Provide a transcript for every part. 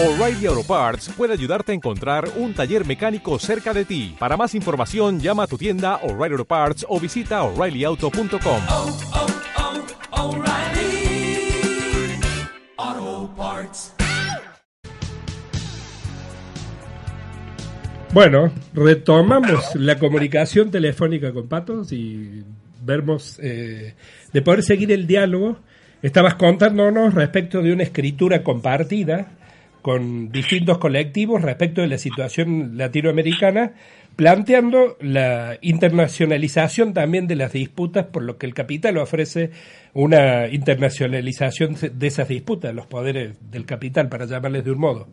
O'Reilly Auto Parts puede ayudarte a encontrar un taller mecánico cerca de ti. Para más información, llama a tu tienda O'Reilly Auto Parts o visita oreillyauto.com. oh, oh, O'Reilly Auto Parts. Bueno, retomamos la comunicación telefónica con Patos y vemos eh, de poder seguir el diálogo. Estabas contándonos respecto de una escritura compartida con distintos colectivos respecto de la situación latinoamericana, planteando la internacionalización también de las disputas, por lo que el capital ofrece una internacionalización de esas disputas, los poderes del capital, para llamarles de un modo.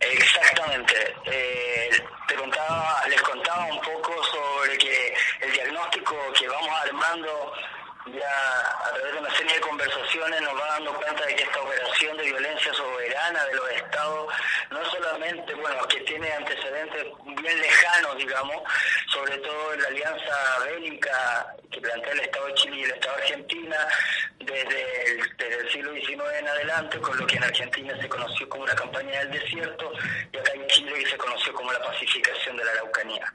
Exactamente. Eh, te contaba, les contaba un poco sobre que el diagnóstico que vamos armando ya a través de una serie de conversaciones nos va dando cuenta de que esta operación de violencia soberana de los estados no solamente, bueno, que tiene antecedentes bien lejanos, sobre todo en la alianza bélica que plantea el Estado de Chile y el Estado de Argentina desde el, desde el siglo XIX en adelante, con lo que en Argentina se conoció como la campaña del desierto y acá en Chile se conoció como la pacificación de la Araucanía.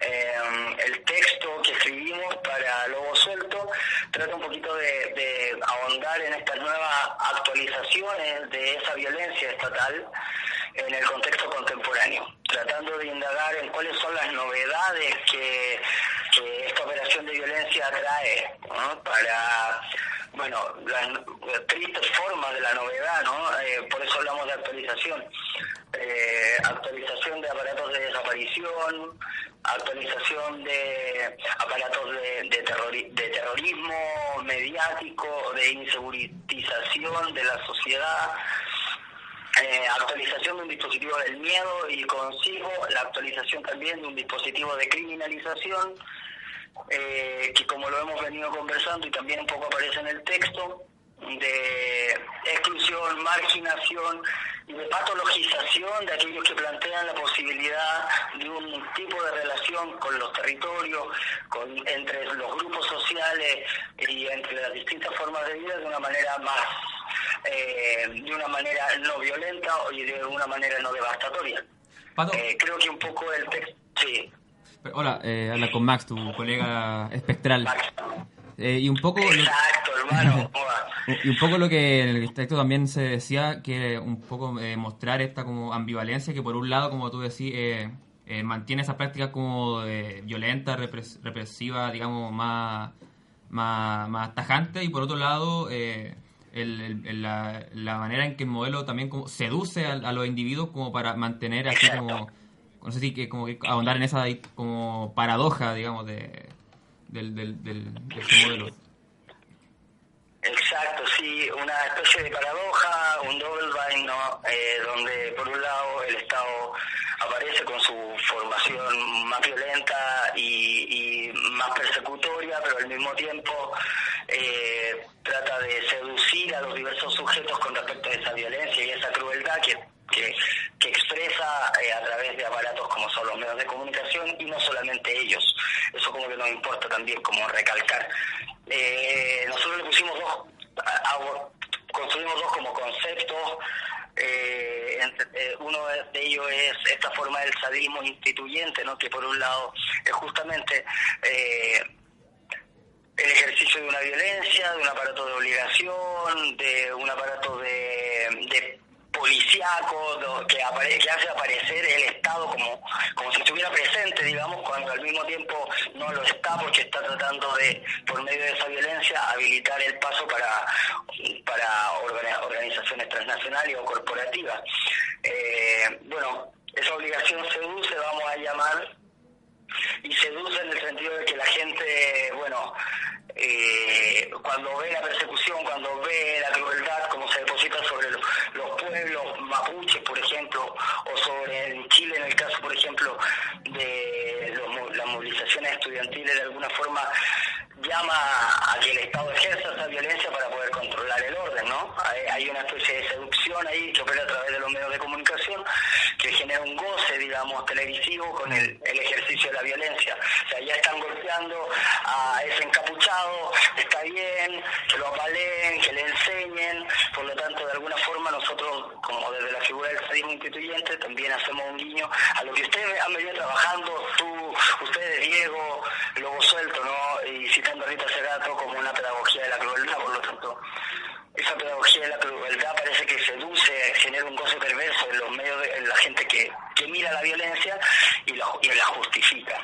Eh, el texto que escribimos para Lobo Suelto trata un poquito de, de ahondar en estas nuevas actualizaciones de esa violencia estatal en el contexto contemporáneo, tratando de indagar en cuáles son las novedades que, esta operación de violencia trae ¿no? para bueno, las tristes formas de la novedad, ¿no? Eh, por eso hablamos de actualización. Eh, actualización de aparatos de desaparición, actualización de aparatos de, de terrorismo mediático, de inseguritización de la sociedad, eh, actualización de un dispositivo del miedo y consigo la actualización también de un dispositivo de criminalización eh, que como lo hemos venido conversando y también un poco aparece en el texto, de exclusión, marginación y de patologización de aquellos que plantean la posibilidad de un tipo de relación con los territorios, con, entre los grupos sociales y entre las distintas formas de vida de una manera más, eh, de una manera no violenta y de una manera no devastatoria. Eh, creo que un poco el texto, sí. Hola, eh, habla con Max, tu colega espectral. Eh, y un poco Exacto, lo, hermano. y un poco lo que en el texto también se decía, que un poco eh, mostrar esta como ambivalencia, que por un lado, como tú decís, eh, eh, mantiene esa práctica como violenta, repres represiva, digamos, más, más, más tajante, y por otro lado, el, el, la, la, manera en que el modelo también como seduce a, a los individuos como para mantener así como no sé si que como que ahondar en esa como paradoja, digamos, de, del, del, del, de ese modelo. Exacto, sí, una especie de paradoja, un double bind, ¿no? Eh, donde por un lado el Estado aparece con su formación más violenta y, y persecutoria, pero al mismo tiempo eh, trata de seducir a los diversos sujetos con respecto a esa violencia y esa crueldad que que, expresa eh, a través de aparatos como son los medios de comunicación y no solamente ellos. Eso como que nos importa también como recalcar. Eh, nosotros le pusimos dos, construimos dos como conceptos. Entre, uno de ellos es esta forma del sadismo instituyente, ¿no? que por un lado es justamente el ejercicio de una violencia, de un aparato de obligación, de un aparato de policíaco que, hace aparecer el Estado como, como si estuviera presente, digamos, cuando al mismo tiempo no lo está porque está tratando de, por medio de esa violencia, habilitar el paso para, para organizaciones transnacionales o corporativas. Eh, bueno, esa obligación seduce, vamos a llamar, y seduce en el sentido de que la gente, bueno, eh, cuando ve la persecución, cuando ve la crueldad, como se deposita sobre los, los pueblos mapuches, por ejemplo, o sobre en Chile, en el caso, por ejemplo, de los, las movilizaciones estudiantiles, de alguna forma llama a que el Estado ejerza esa violencia para poder controlar el orden, ¿no? Hay, una especie de seducción ahí que opera a través de los medios de comunicación que genera un goce, digamos, televisivo con el, el ejercicio de la violencia. O sea, ya están golpeando a ese encapuchado, está bien, que lo apaleen, que le enseñen, por lo tanto, de alguna forma nosotros como desde la figura del sadismo instituyente, también hacemos un guiño a lo que ustedes han venido trabajando, tú, ustedes, Diego, Lobo Suelto, ¿no? Y citando a Rita Segato como una pedagogía de la crueldad, por lo tanto, esa pedagogía de la crueldad parece que seduce, genera un goce perverso en los medios, de, en la gente que, mira la violencia y la, y la justifica.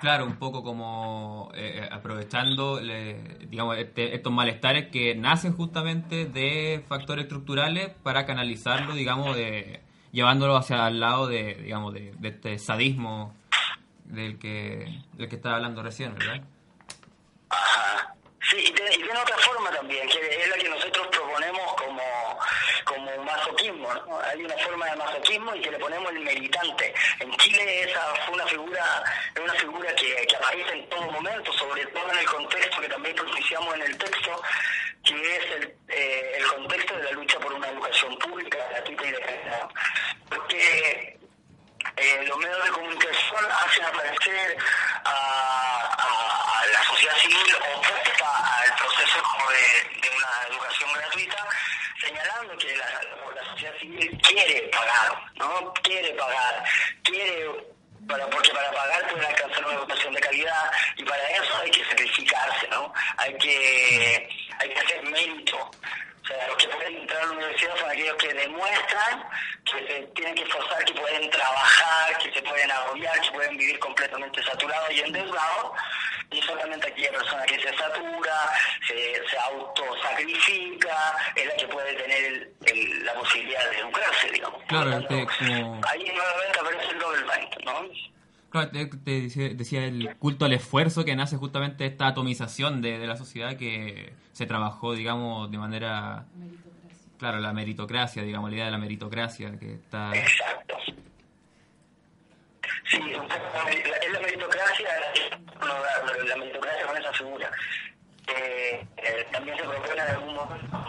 Claro, un poco como eh, aprovechando le- digamos, este- estos malestares que nacen justamente de factores estructurales para canalizarlo, digamos, de, llevándolo hacia el lado de, digamos, de, de este sadismo del que, del que estaba hablando recién, ¿verdad? Ajá. Sí, y tiene, y tiene otra forma también, que es la que nosotros proponemos masoquismo. ¿no? Hay una forma de masoquismo y que le ponemos el meritante. En Chile esa fue una figura, una figura que, aparece en todo momento, sobre todo en el contexto que también propiciamos en el texto, es el, eh, el contexto de la lucha por una educación pública, gratuita y de calidad. Porque eh, los medios de comunicación hacen aparecer a, a- a la sociedad civil opuesta al proceso como de, de una educación gratuita, señalando que la, la sociedad civil quiere pagar, ¿no? Quiere pagar, quiere para, porque para pagar pueden alcanzar una educación de calidad y para eso hay que sacrificarse, ¿no? Hay que, hay que hacer mérito. O sea, los que pueden entrar a la universidad son aquellos que demuestran que se tienen que esforzar, que pueden trabajar, que se pueden agobiar, que pueden vivir completamente saturados y endeudados. Y solamente aquella persona que se satura, se, se autosacrifica, es la que puede tener el- el- la posibilidad de educarse, digamos. Claro, tanto, este, como- Ahí nuevamente aparece el doble bind, ¿no? Claro, te, te decía, decía el culto al esfuerzo que nace justamente esta atomización de, de la sociedad que se trabajó, digamos, de manera... Claro, la meritocracia, digamos, la idea de la meritocracia que está... Exacto. Sí, es la meritocracia, no, la, la meritocracia con esa figura. Eh, eh, también se propone en algún momento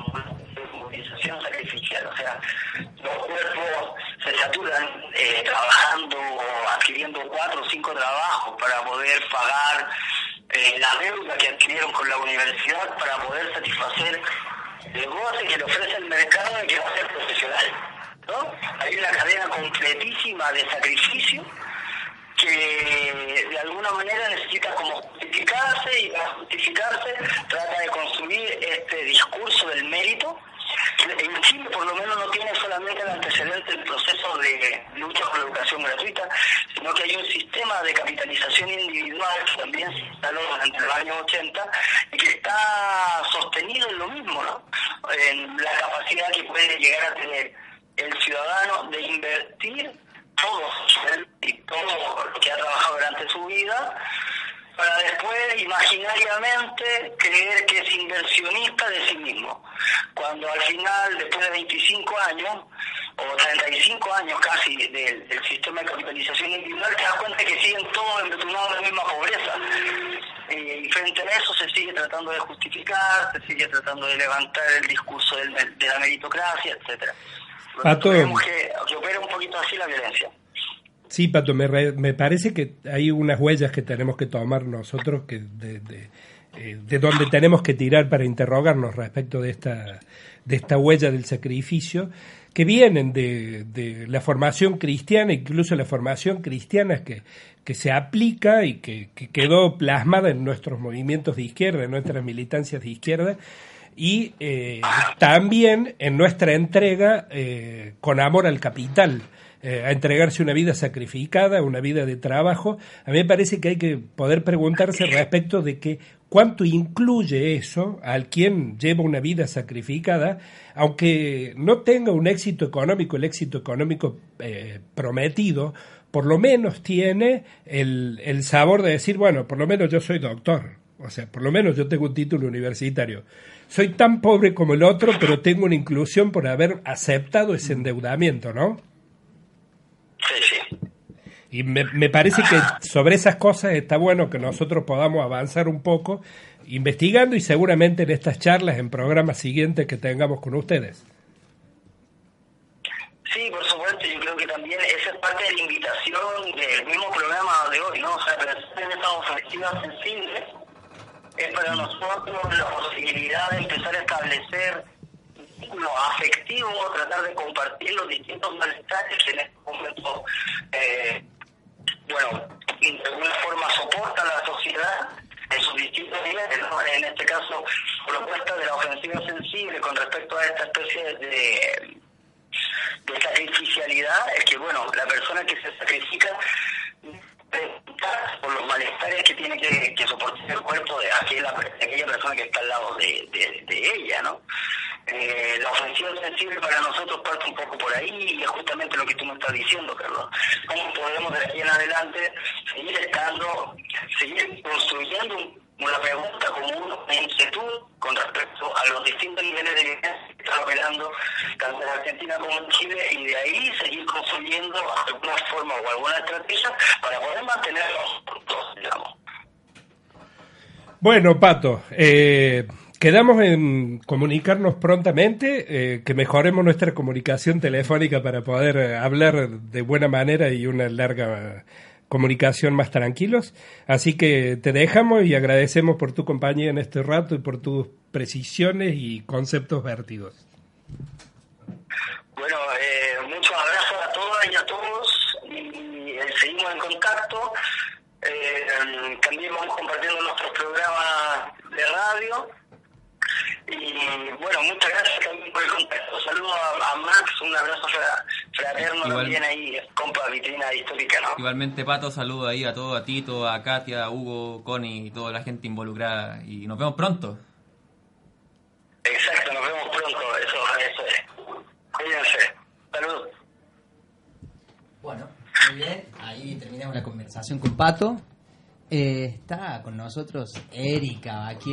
movilización sacrificial, o sea, los cuerpos se saturan eh, trabajando o adquiriendo cuatro o cinco trabajos para poder pagar eh, la deuda que adquirieron con la universidad para poder satisfacer el goce que le ofrece el mercado de que va a ser profesional. ¿no? Hay una cadena completísima de sacrificio que de alguna manera necesita como justificarse y para justificarse trata de construir este discurso del mérito en Chile por lo menos no tiene solamente el antecedente del proceso de lucha por la educación gratuita, sino que hay un sistema de capitalización individual que también se instaló durante los años 80 y que está sostenido en lo mismo, ¿no? En la capacidad que puede llegar a tener el ciudadano de invertir todo y todo lo que ha trabajado durante su vida para después imaginariamente creer que es inversionista de sí mismo. Cuando al final, después de 25 años, o 35 años casi del, del sistema de capitalización individual, te das cuenta que siguen todos embetunados en la misma pobreza. Eh, y frente a eso se sigue tratando de justificar, se sigue tratando de levantar el discurso del- de la meritocracia, etcétera. Pato. Que, que opera un poquito así la violencia. Sí, Pato, me, re- me parece que hay unas huellas que tenemos que tomar nosotros que de, de, eh, de donde tenemos que tirar para interrogarnos respecto de esta, de esta huella del sacrificio, que vienen de, la formación cristiana, incluso la formación cristiana que, que se aplica y que, que quedó plasmada en nuestros movimientos de izquierda, en nuestras militancias de izquierda, y eh, también en nuestra entrega eh, con amor al capital, a entregarse una vida sacrificada, una vida de trabajo. A mí me parece que hay que poder preguntarse respecto de que cuánto incluye eso al quien lleva una vida sacrificada, aunque no tenga un éxito económico, el éxito económico eh, prometido, por lo menos tiene el, el sabor de decir, bueno, por lo menos yo soy doctor. O sea, por lo menos yo tengo un título universitario. Soy tan pobre como el otro, pero tengo una inclusión por haber aceptado ese endeudamiento, ¿no? Y me, me parece que sobre esas cosas está bueno que nosotros podamos avanzar un poco investigando y seguramente en estas charlas, en programas siguientes que tengamos con ustedes. Sí, por supuesto, yo creo que también esa es parte de la invitación del mismo programa de hoy, ¿no? O sea, pensar en esas ofensivas sensibles es para nosotros la posibilidad de empezar a establecer vínculo afectivo, tratar de compartir los distintos malestares en este momento, eh, bueno, de alguna forma soporta la sociedad en sus distintos niveles, ¿no? en este caso, propuesta de la ofensiva sensible con respecto a esta especie de, de sacrificialidad, es que, bueno, la persona que se sacrifica por los malestares que tiene que, que soportar el cuerpo de aquella, de aquella persona que está al lado de, ella, ¿no? Eh, la ofensiva sensible para nosotros parte un poco por ahí y es justamente lo que tú me estás diciendo, Carlos. ¿Cómo podemos de aquí en adelante seguir estando, seguir construyendo una pregunta común, una inquietud con respecto a los distintos niveles de violencia que están operando tanto en Argentina como en Chile y de ahí seguir construyendo alguna forma o alguna estrategia para poder mantenerlos juntos, digamos. Bueno, Pato, eh, quedamos en comunicarnos prontamente, eh, que mejoremos nuestra comunicación telefónica para poder hablar de buena manera y una larga comunicación más tranquilos. Así que te dejamos y agradecemos por tu compañía en este rato y por tus precisiones y conceptos vertidos. Bueno, eh, muchos abrazos a todas y a todos y, eh, seguimos en contacto. Eh, también vamos compartiendo de radio. Y bueno, muchas gracias también por el contacto. Saludos a, a Max, un abrazo fra- fraterno Igual- también ahí, compa vitrina histórica, ¿no? Igualmente, Pato, saludo ahí a todos, a Tito, a Katia, a Hugo, Connie y toda la gente involucrada. Y nos vemos pronto. Exacto, nos vemos pronto, eso, eso es. Cuídense. Saludos. Bueno, muy bien. Ahí terminamos la conversación con Pato. Eh, está con nosotros Erika aquí